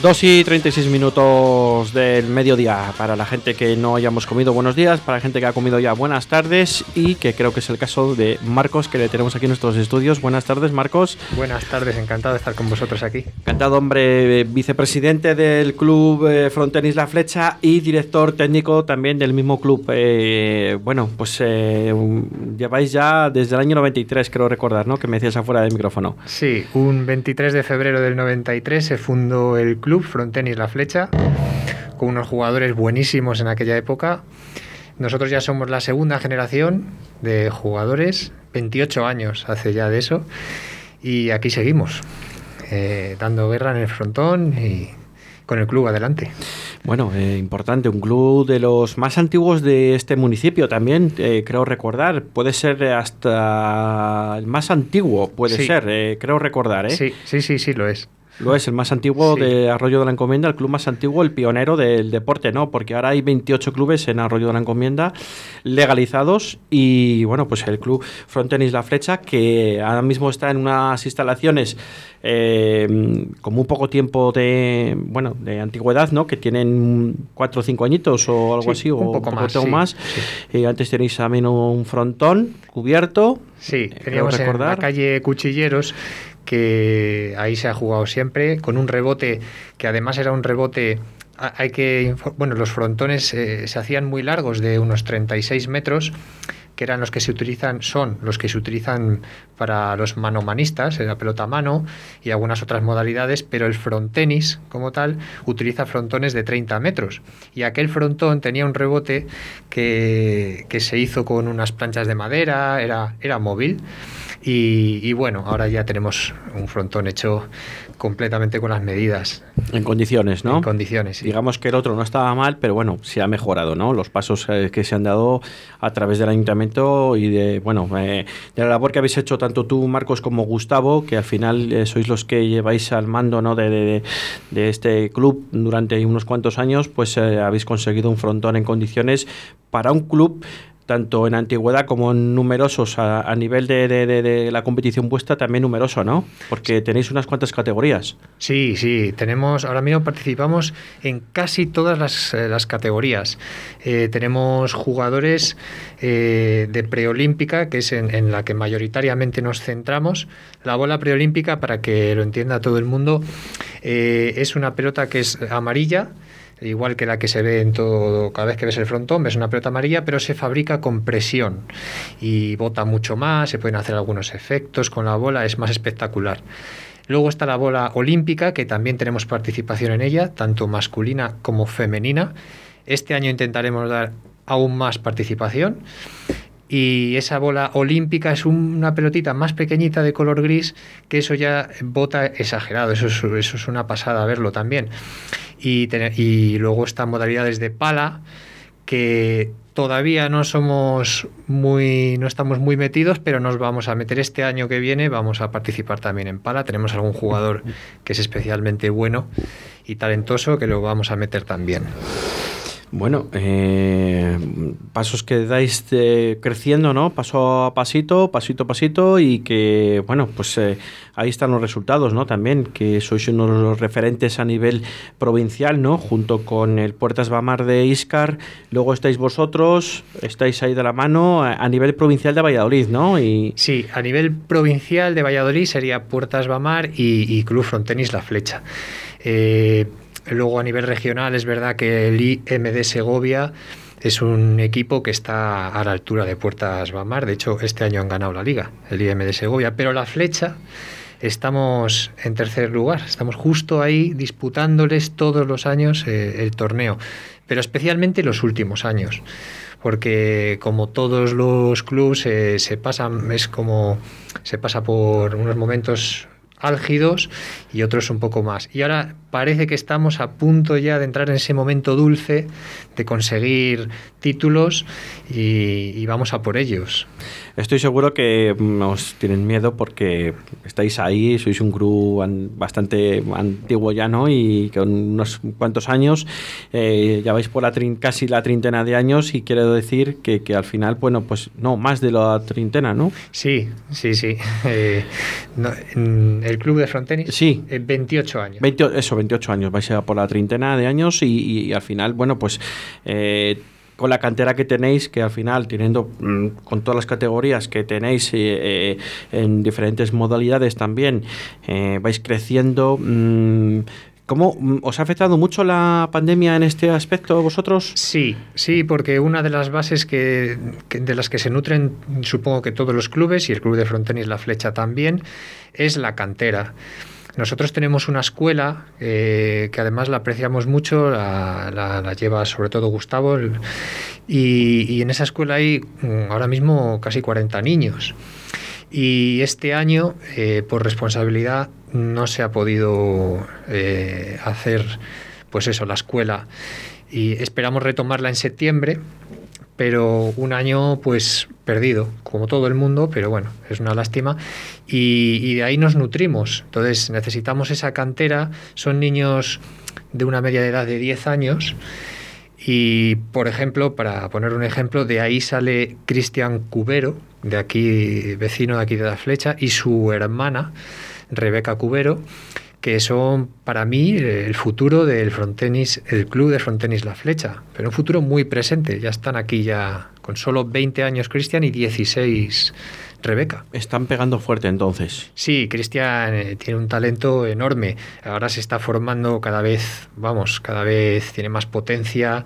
2 y 36 minutos del mediodía para la gente que no hayamos comido buenos días, para la gente que ha comido ya buenas tardes y que creo que es el caso de Marcos que le tenemos aquí en nuestros estudios. Buenas tardes Marcos. Buenas tardes, encantado de estar con vosotros aquí. Encantado hombre, vicepresidente del club eh, Frontenis La Flecha y director técnico también del mismo club. Eh, bueno, pues eh, lleváis ya desde el año 93 creo recordar, ¿no? Que me decías afuera del micrófono. Sí, un 23 de febrero del 93 se fundó el club club, Frontenis La Flecha, con unos jugadores buenísimos en aquella época. Nosotros ya somos la segunda generación de jugadores, 28 años hace ya de eso, y aquí seguimos, eh, dando guerra en el frontón y con el club adelante. Bueno, eh, importante, un club de los más antiguos de este municipio también, eh, creo recordar. Puede ser hasta el más antiguo, puede ser, creo recordar. ¿eh? Sí, sí, sí, sí, lo es. Lo es, el más antiguo de Arroyo de la Encomienda, el club más antiguo, el pionero del deporte, ¿no? Porque ahora hay 28 clubes en Arroyo de la Encomienda legalizados y, bueno, pues el club Frontenis La Flecha, que ahora mismo está en unas instalaciones eh, con muy poco tiempo de, bueno, de antigüedad, ¿no? Que tienen cuatro o cinco añitos o algo así, o un poco, más. más. Eh, antes tenéis también un frontón cubierto. Sí, eh, teníamos en la calle Cuchilleros que ahí se ha jugado siempre, con un rebote que además era un rebote hay que bueno los frontones eh, se hacían muy largos de unos 36 metros que eran los que se utilizan son los que se utilizan para los manomanistas la pelota a mano y algunas otras modalidades pero el frontenis como tal utiliza frontones de 30 metros. Y aquel frontón tenía un rebote que, que se hizo con unas planchas de madera era era móvil y, bueno, ahora ya tenemos un frontón hecho completamente con las medidas. En condiciones, ¿no? En condiciones, Digamos que el otro no estaba mal, pero bueno, se ha mejorado, ¿no? Los pasos eh, que se han dado a través del ayuntamiento y de, bueno, eh, de la labor que habéis hecho tanto tú, Marcos, como Gustavo, que al final eh, sois los que lleváis al mando, ¿no? De, de, este club durante unos cuantos años, pues habéis conseguido un frontón en condiciones para un club tanto en antigüedad como en numerosos a, nivel de, la competición vuestra también numeroso, ¿no? Porque tenéis unas cuantas categorías. Sí, sí, tenemos, ahora mismo participamos en casi todas las, eh, categorías. Eh, tenemos jugadores eh, de preolímpica, que es en, en, la que mayoritariamente nos centramos. La bola preolímpica, para que lo entienda todo el mundo, es una pelota que es amarilla igual que la que se ve en todo, cada vez que ves el frontón, ves una pelota amarilla, pero se fabrica con presión y bota mucho más, se pueden hacer algunos efectos con la bola, es más espectacular. Luego está la bola olímpica, que también tenemos participación en ella, tanto masculina como femenina. Este año intentaremos dar aún más participación. Y esa bola olímpica es una pelotita más pequeñita de color gris, que eso ya bota exagerado, eso eso es una pasada verlo también y, luego están modalidades de pala que todavía no somos muy no estamos muy metidos pero nos vamos a meter este año que viene vamos a participar también en pala. Tenemos algún jugador que es especialmente bueno y talentoso que lo vamos a meter también bueno, eh, pasos que dais eh, creciendo, ¿no? Paso a pasito, pasito a pasito y que, bueno, pues eh, ahí están los resultados, ¿no? También, que sois uno de los referentes a nivel provincial, ¿no? Junto con el Puertas Bamar de Iscar, luego estáis vosotros, estáis ahí de la mano a nivel provincial de Valladolid, ¿no? Y... Sí, a nivel provincial de Valladolid sería Puertas Bamar y, y Club Frontenis La Flecha. Luego a nivel regional es verdad que el IMD Segovia es un equipo que está a la altura de Puertas Bamar. De hecho, este año han ganado la liga, el IMD Segovia. Pero la flecha estamos en tercer lugar. Estamos justo ahí disputándoles todos los años eh, el torneo. Pero especialmente los últimos años. Porque como todos los clubes eh, se pasan, es como se pasa por unos momentos álgidos y otros un poco más. Y ahora parece que estamos a punto ya de entrar en ese momento dulce de conseguir títulos y, vamos a por ellos. Estoy seguro que mm, os tienen miedo porque estáis ahí, sois un grupo bastante antiguo ya, ¿no? Y con unos cuantos años, eh, ya vais por la casi la treintena de años y quiero decir que, al final, bueno, pues no, más de la treintena, ¿no? Sí, sí, sí. Eh, el club de frontenis, sí. 28 años. eso, 28 años, vais a por la treintena de años y, al final, bueno, pues... Eh, con la cantera que tenéis, que al final, teniendo mm, con todas las categorías que tenéis eh, eh, en diferentes modalidades también, vais creciendo. Mm, ¿Cómo mm, os ha afectado mucho la pandemia en este aspecto vosotros? Sí, sí, porque una de las bases que, de las que se nutren, supongo que todos los clubes y el club de Frontenis La Flecha también, es la cantera. Nosotros tenemos una escuela eh, que además la apreciamos mucho, la, lleva sobre todo Gustavo, y, en esa escuela hay mm, ahora mismo casi 40 niños. Y este año, eh, por responsabilidad, no se ha podido eh, hacer, pues eso, la escuela. Y esperamos retomarla en septiembre, pero un año pues perdido, como todo el mundo, pero bueno, es una lástima. Y, de ahí nos nutrimos. Entonces necesitamos esa cantera. Son niños de una media edad de 10 años. Y, por ejemplo, para poner un ejemplo, de ahí sale Cristian Cubero, de aquí, vecino de aquí de la flecha, y su hermana, Rebeca Cubero, que son para mí el futuro del frontenis, el club de frontenis La Flecha, pero un futuro muy presente. Ya están aquí ya con solo 20 años Cristian y 16 Rebeca. Están pegando fuerte entonces. Sí, Cristian eh, tiene un talento enorme. Ahora se está formando cada vez, vamos, cada vez tiene más potencia,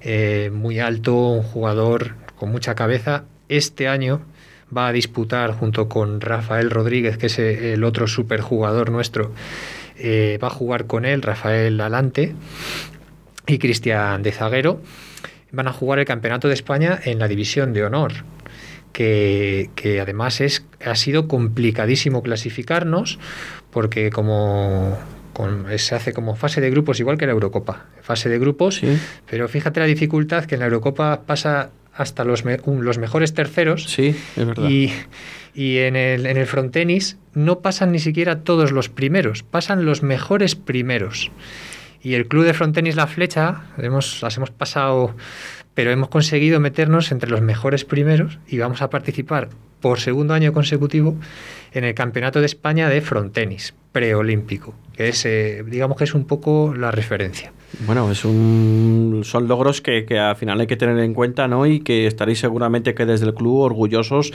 eh, muy alto, un jugador con mucha cabeza. Este año va a disputar junto con Rafael Rodríguez, que es el otro superjugador nuestro, eh, va a jugar con él Rafael Alante y Cristian de Zaguero. Van a jugar el Campeonato de España en la División de Honor. Que, además es, ha sido complicadísimo clasificarnos porque como se hace como fase de grupos igual que la Eurocopa, fase de grupos, pero fíjate la dificultad que en la Eurocopa pasa hasta los, los mejores terceros. Sí, es verdad. Y, en el, en el frontenis no pasan ni siquiera todos los primeros, pasan los mejores primeros. Y el club de frontenis La Flecha, hemos, las hemos pasado, pero hemos conseguido meternos entre los mejores primeros y vamos a participar por segundo año consecutivo en el Campeonato de España de frontenis preolímpico, que es, eh, digamos que es un poco la referencia. Bueno, es un, son logros que, al final hay que tener en cuenta, ¿no? Y que estaréis seguramente que desde el club orgullosos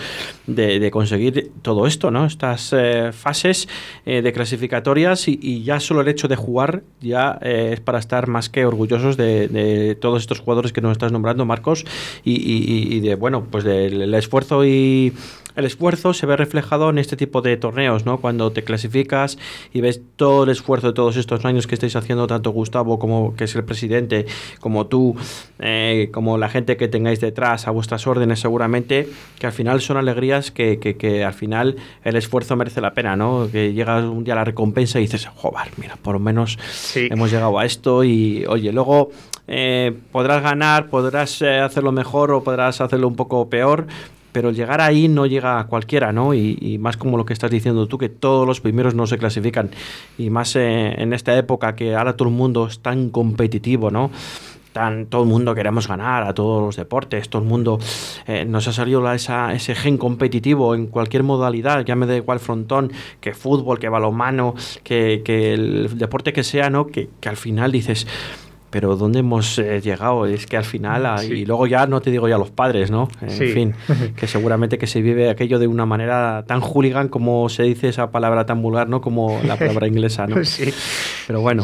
de, conseguir todo esto, ¿no? Estas eh, fases eh, de clasificatorias y, ya solo el hecho de jugar ya eh, es para estar más que orgullosos de, todos estos jugadores que nos estás nombrando, Marcos, y, de, bueno, pues del esfuerzo y el esfuerzo se ve reflejado en este tipo de torneos, ¿no? Cuando te clasificas y ves todo el esfuerzo de todos estos años que estáis haciendo, tanto Gustavo como que es el presidente, como tú, eh, como la gente que tengáis detrás a vuestras órdenes, seguramente, que al final son alegrías que, que, al final el esfuerzo merece la pena, ¿no? Que llega un día la recompensa y dices, joder, mira, por lo menos hemos llegado a esto y, oye, luego eh, podrás ganar, podrás eh, hacerlo mejor o podrás hacerlo un poco peor, pero llegar ahí no llega a cualquiera, ¿no? Y, más como lo que estás diciendo tú, que todos los primeros no se clasifican. Y más eh, en esta época que ahora todo el mundo es tan competitivo, ¿no? Tan, todo el mundo queremos ganar a todos los deportes, todo el mundo eh, nos ha salido esa, ese gen competitivo en cualquier modalidad, ya me da igual frontón, que fútbol, que balonmano, que, el deporte que sea, ¿no? Que al final dices, pero ¿dónde hemos eh, llegado? Es que al final, y luego ya no te digo ya los padres, ¿no? En fin, que seguramente que se vive aquello de una manera tan hooligan como se dice esa palabra tan vulgar, ¿no? Como la palabra inglesa, ¿no? Sí. Pero bueno,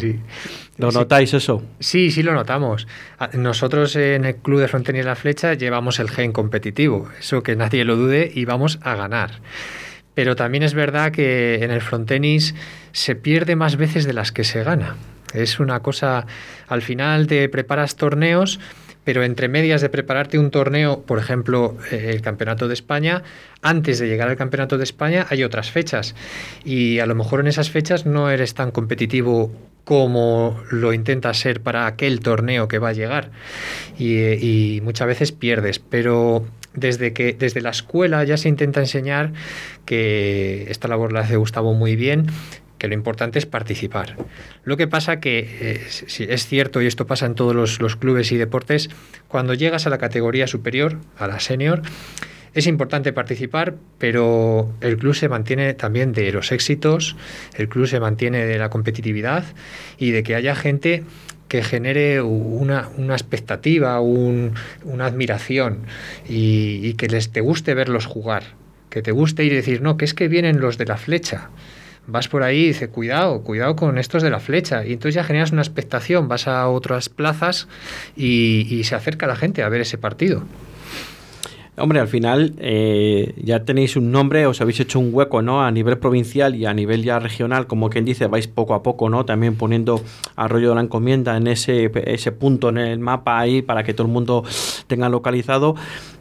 ¿lo notáis eso? Sí, sí lo notamos. Ah, nosotros en el Club de Frontera y la Flecha llevamos el gen competitivo, eso que nadie lo dude, y vamos a ganar. Pero también es verdad que en el frontenis se pierde más veces de las que se gana. Es una cosa, al final te preparas torneos, pero entre medias de prepararte un torneo, por ejemplo, eh, el Campeonato de España, antes de llegar al Campeonato de España hay otras fechas. Y a lo mejor en esas fechas no eres tan competitivo como lo intentas ser para aquel torneo que va a llegar. Y, y muchas veces pierdes, pero desde que desde la escuela ya se intenta enseñar que esta labor la hace Gustavo muy bien lo importante es participar. Lo que pasa que, eh, es cierto, y esto pasa en todos los, clubes y deportes, cuando llegas a la categoría superior, a la senior, es importante participar, pero el club se mantiene también de los éxitos, el club se mantiene de la competitividad y de que haya gente que genere una, expectativa, una admiración y, que les te guste verlos jugar, que te guste ir y decir, no, que es que vienen los de la flecha. Vas por ahí y dices, cuidado, cuidado con estos de la flecha. Y entonces ya generas una expectación, vas a otras plazas y, y se acerca la gente a ver ese partido. Hombre, al final eh, ya tenéis un nombre, os habéis hecho un hueco, ¿no? A nivel provincial y a nivel ya regional, como quien dice, vais poco a poco, ¿no? También poniendo Arroyo de la Encomienda en ese, ese punto en el mapa ahí para que todo el mundo tenga localizado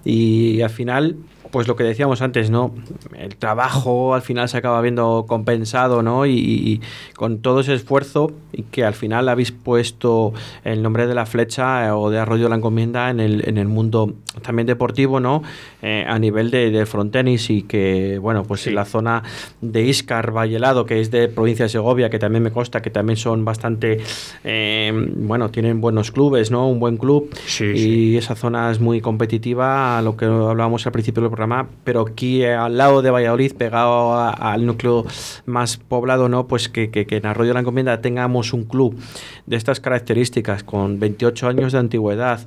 y al final pues lo que decíamos antes, ¿no? El trabajo al final se acaba viendo compensado, ¿no? Y, con todo ese esfuerzo y que al final habéis puesto el nombre de la flecha eh, o de Arroyo de la Encomienda en el, en el mundo también deportivo, ¿no? Eh, a nivel de, de frontenis y que, bueno, pues en la zona de Iscar, Vallelado, que es de provincia de Segovia, que también me consta que también son bastante, eh, bueno, tienen buenos clubes, ¿no? Un buen club y esa zona es muy competitiva, a lo que hablábamos al principio del programa pero aquí eh, al lado de Valladolid, pegado al núcleo más poblado, ¿no? Pues que, que, en Arroyo de la Encomienda tengamos un club de estas características, con 28 años de antigüedad,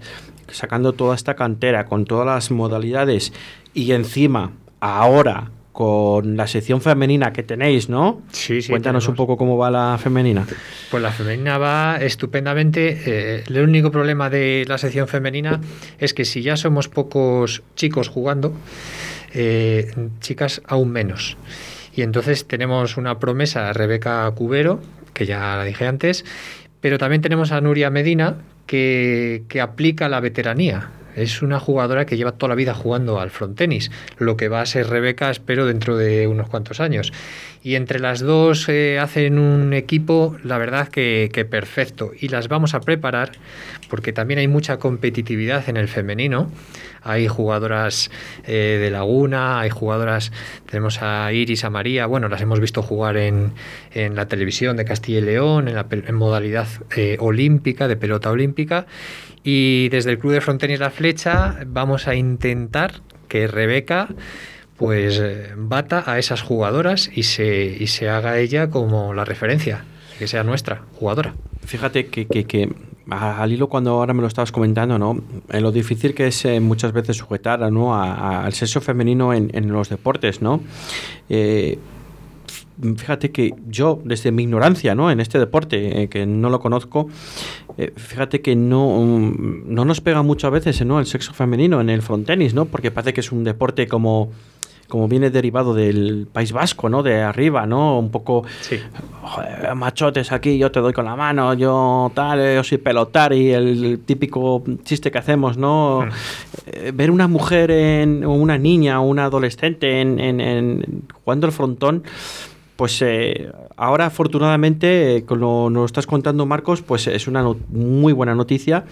sacando toda esta cantera, con todas las modalidades, y encima, ahora, con la sección femenina que tenéis, ¿no? Sí, sí. Cuéntanos un poco cómo va la femenina. Pues la femenina va estupendamente. Eh, el único problema de la sección femenina es que si ya somos pocos chicos jugando, eh, chicas aún menos. Y entonces tenemos una promesa, Rebeca Cubero, que ya la dije antes, pero también tenemos a Nuria Medina, que, que aplica la veteranía. Es una jugadora que lleva toda la vida jugando al frontenis, lo que va a ser Rebeca, espero, dentro de unos cuantos años. Y entre las dos eh, hacen un equipo, la verdad que, perfecto. Y las vamos a preparar porque también hay mucha competitividad en el femenino. Hay jugadoras eh, de Laguna, hay jugadoras, tenemos a Iris, a María, bueno, las hemos visto jugar en, la televisión de Castilla y León, en, la, modalidad eh, olímpica, de pelota olímpica. Y desde el Club de Frontenis La Flecha vamos a intentar que Rebeca pues eh, bata a esas jugadoras y se, y se haga ella como la referencia, que sea nuestra jugadora. Fíjate que, que, al hilo cuando ahora me lo estabas comentando, ¿no? En lo difícil que es eh, muchas veces sujetar ¿no? al sexo femenino en, en, los deportes, ¿no? Eh, fíjate que yo, desde mi ignorancia ¿no? en este deporte, eh, que no lo conozco, eh, fíjate que no, no nos pega muchas veces ¿no? el sexo femenino en el frontenis, ¿no? porque parece que es un deporte como como viene derivado del País Vasco, ¿no? De arriba, ¿no? Un poco machotes aquí, yo te doy con la mano, yo tal, yo soy pelotar y el, típico chiste que hacemos, ¿no? Hmm. Eh, ver una mujer en, o una niña o una adolescente en, en jugando el frontón pues eh, ahora afortunadamente, eh, como nos estás contando Marcos, pues es una muy buena noticia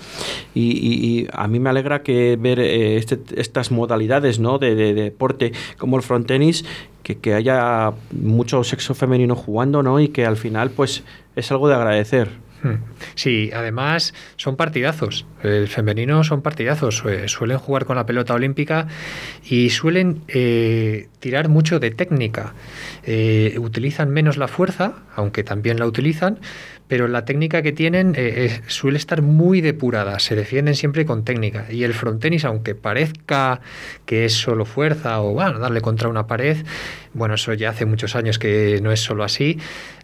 y, a mí me alegra que ver eh, este, estas modalidades ¿no? de, deporte como el frontenis, que, que haya mucho sexo femenino jugando ¿no? y que al final pues es algo de agradecer. Hmm. Sí, además son partidazos. El femenino son partidazos. Eh, suelen jugar con la pelota olímpica y suelen eh, tirar mucho de técnica. Eh, utilizan menos la fuerza, aunque también la utilizan, pero la técnica que tienen suele estar muy depurada. Se defienden siempre con técnica. Y el frontenis, aunque parezca que es solo fuerza o bueno, darle contra una pared, bueno, eso ya hace muchos años que no es solo así.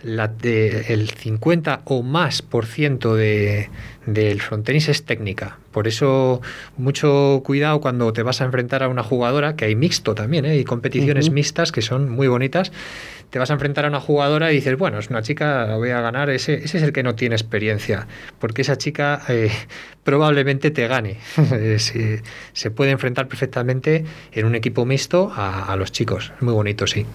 El 50 o más por ciento de, del frontenis es técnica. Por eso, mucho cuidado cuando te vas a enfrentar a una jugadora, que hay mixto también, ¿eh? hay competiciones mixtas que son muy bonitas. Te vas a enfrentar a una jugadora y dices, bueno, es una chica, la voy a ganar. Ese, ese es el que no tiene experiencia, porque esa chica eh, probablemente te gane. se, se, puede enfrentar perfectamente en un equipo mixto a, a los chicos. Es muy bonito, sí.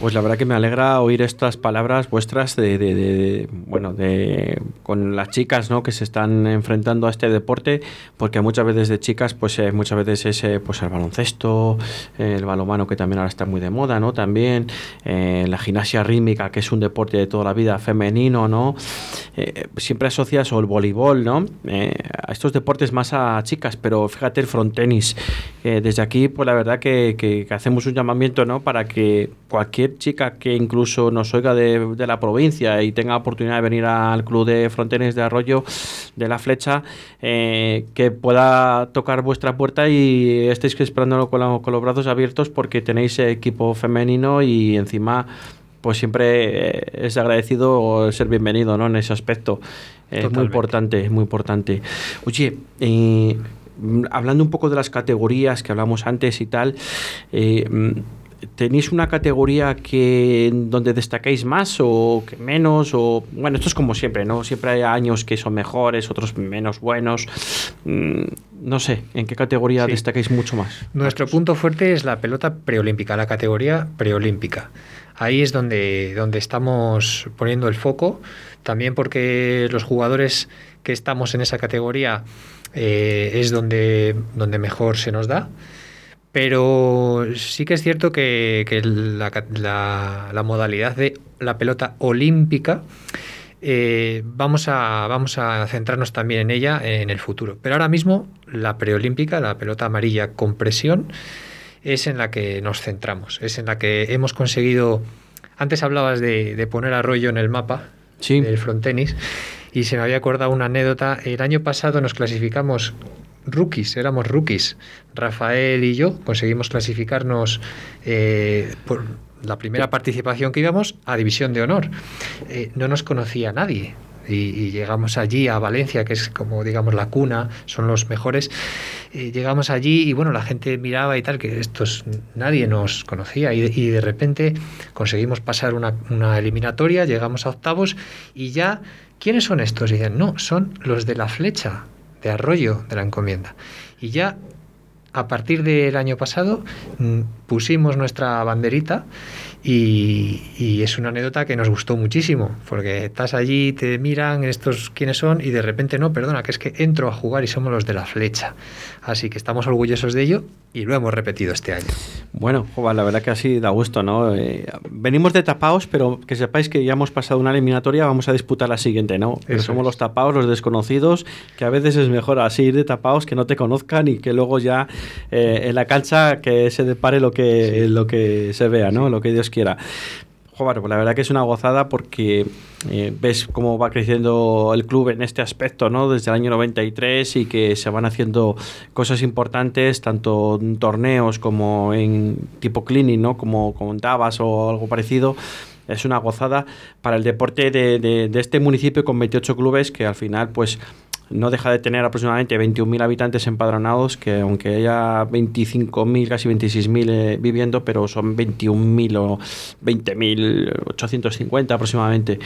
Pues la verdad que me alegra oír estas palabras vuestras de, bueno, de con las chicas, ¿no? Que se están enfrentando a este deporte porque muchas veces de chicas, pues eh, muchas veces es eh, pues el baloncesto, el balonmano que también ahora está muy de moda, ¿no? También la gimnasia rítmica, que es un deporte de toda la vida femenino, ¿no? siempre asocias o el voleibol, ¿no? a estos deportes más a chicas, pero fíjate el frontenis. desde aquí, pues la verdad que, que, hacemos un llamamiento, ¿no? Para que cualquier chica que incluso nos oiga de, de la provincia y tenga oportunidad de venir al club de frontenis de Arroyo de la Flecha, eh, que pueda tocar vuestra puerta y estéis esperándolo con, con los brazos abiertos porque tenéis equipo femenino y encima pues siempre eh, es agradecido ser bienvenido ¿no? en ese aspecto. Es muy importante, muy importante. Oye, eh, hablando un poco de las categorías que hablamos antes y tal, ¿Tenéis una categoría que donde destacáis más o que menos? O, bueno, esto es como siempre, ¿no? Siempre hay años que son mejores, otros menos buenos. Mm, no sé, ¿en qué categoría destacáis mucho más? Nuestro punto fuerte es la pelota preolímpica, la categoría preolímpica. Ahí es donde, donde estamos poniendo el foco, también porque los jugadores que estamos en esa categoría eh, es donde, donde mejor se nos da. Pero sí que es cierto que, la, modalidad de la pelota olímpica eh, vamos, a, vamos a centrarnos también en ella en el futuro. Pero ahora mismo la preolímpica, la pelota amarilla con presión, es en la que nos centramos, es en la que hemos conseguido... Antes hablabas de, poner arroyo en el mapa del frontenis y se me había acordado una anécdota. El año pasado nos clasificamos rookies, éramos rookies. Rafael y yo conseguimos clasificarnos eh, por la primera participación que íbamos a División de Honor. Eh, no nos conocía nadie. Y, llegamos allí a Valencia, que es como digamos la cuna, son los mejores. llegamos allí y bueno, la gente miraba y tal, que estos nadie nos conocía y, de repente conseguimos pasar una, una, eliminatoria, llegamos a octavos y ya, ¿quiénes son estos? Y dicen, no, son los de la flecha de arroyo de la encomienda. Y ya a partir del año pasado mm, pusimos nuestra banderita y, es una anécdota que nos gustó muchísimo, porque estás allí, te miran estos quiénes son y de repente no, perdona, que es que entro a jugar y somos los de la flecha. Así que estamos orgullosos de ello y lo hemos repetido este año. Bueno, la verdad que así da gusto, ¿no? Eh, venimos de tapaos, pero que sepáis que ya hemos pasado una eliminatoria, vamos a disputar la siguiente, ¿no? Pero somos los tapaos, los desconocidos, que a veces es mejor así ir de tapaos, que no te conozcan y que luego ya eh, en la cancha que se depare lo que, lo que se vea, ¿no? Lo que Dios quiera. Joder, pues la verdad que es una gozada porque eh, ves cómo va creciendo el club en este aspecto, ¿no? Desde el año 93 y que se van haciendo cosas importantes, tanto en torneos como en tipo cleaning, ¿no? Como comentabas o algo parecido. Es una gozada para el deporte de, este municipio con 28 clubes que al final, pues no deja de tener aproximadamente 21.000 habitantes empadronados, que aunque haya 25.000, casi 26.000 eh, viviendo, pero son 21.000 o 20.850 aproximadamente.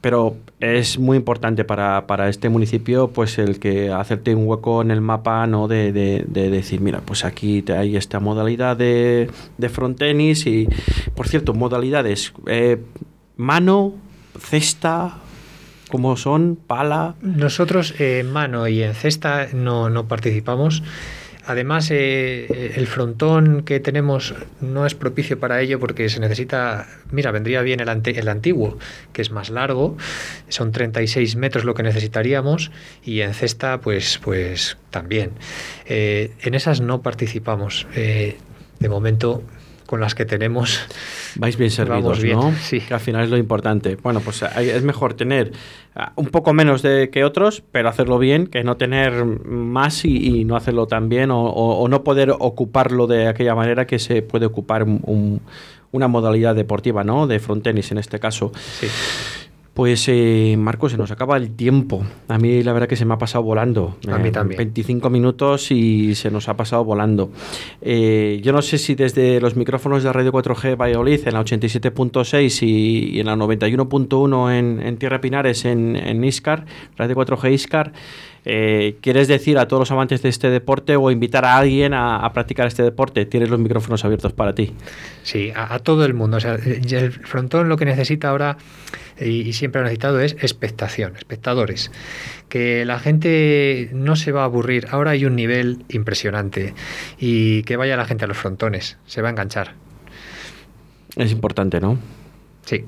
Pero es muy importante para, este municipio pues el que hacerte un hueco en el mapa no de, decir, mira, pues aquí hay esta modalidad de, de frontenis y, por cierto, modalidades eh, mano, cesta, como son pala. Nosotros en mano y en cesta no, participamos. Además, eh, el frontón que tenemos no es propicio para ello porque se necesita, mira, vendría bien el, el antiguo, que es más largo, son 36 metros lo que necesitaríamos, y en cesta, pues, pues también. Eh, en esas no participamos. Eh, de momento con las que tenemos. Vais bien servidos, ¿no? Sí. Que al final es lo importante. Bueno, pues es mejor tener ah, un poco menos de que otros, pero hacerlo bien, que no tener más y, no hacerlo tan bien o, no poder ocuparlo de aquella manera que se puede ocupar una modalidad deportiva, ¿no? De frontenis en este caso. Sí. Pues eh, Marco, se nos acaba el tiempo. A mí la verdad que se me ha pasado volando. A mí eh, también. 25 minutos y se nos ha pasado volando. Eh, yo no sé si desde los micrófonos de Radio 4G Valladolid en la 87.6 y, en la 91.1 en, en, Tierra Pinares en, en Iscar, Radio 4G Iscar, Eh, ¿Quieres decir a todos los amantes de este deporte o invitar a alguien a, practicar este deporte? Tienes los micrófonos abiertos para ti. Sí, a, todo el mundo. O sea, el frontón lo que necesita ahora y, siempre ha necesitado es expectación, espectadores. Que la gente no se va a aburrir. Ahora hay un nivel impresionante y que vaya la gente a los frontones, se va a enganchar. Es importante, ¿no? Sí.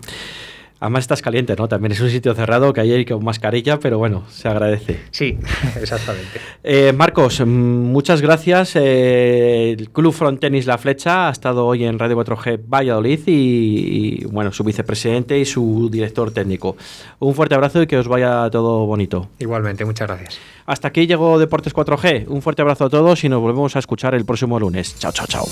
Además estás caliente, ¿no? También es un sitio cerrado que hay ahí con mascarilla, pero bueno, se agradece. Sí, exactamente. Eh, Marcos, mm, muchas gracias. Eh, el Club Frontenis La Flecha ha estado hoy en Radio 4G Valladolid y, bueno, su vicepresidente y su director técnico. Un fuerte abrazo y que os vaya todo bonito. Igualmente, muchas gracias. Hasta aquí llegó Deportes 4G. Un fuerte abrazo a todos y nos volvemos a escuchar el próximo lunes. Chao, chao, chao.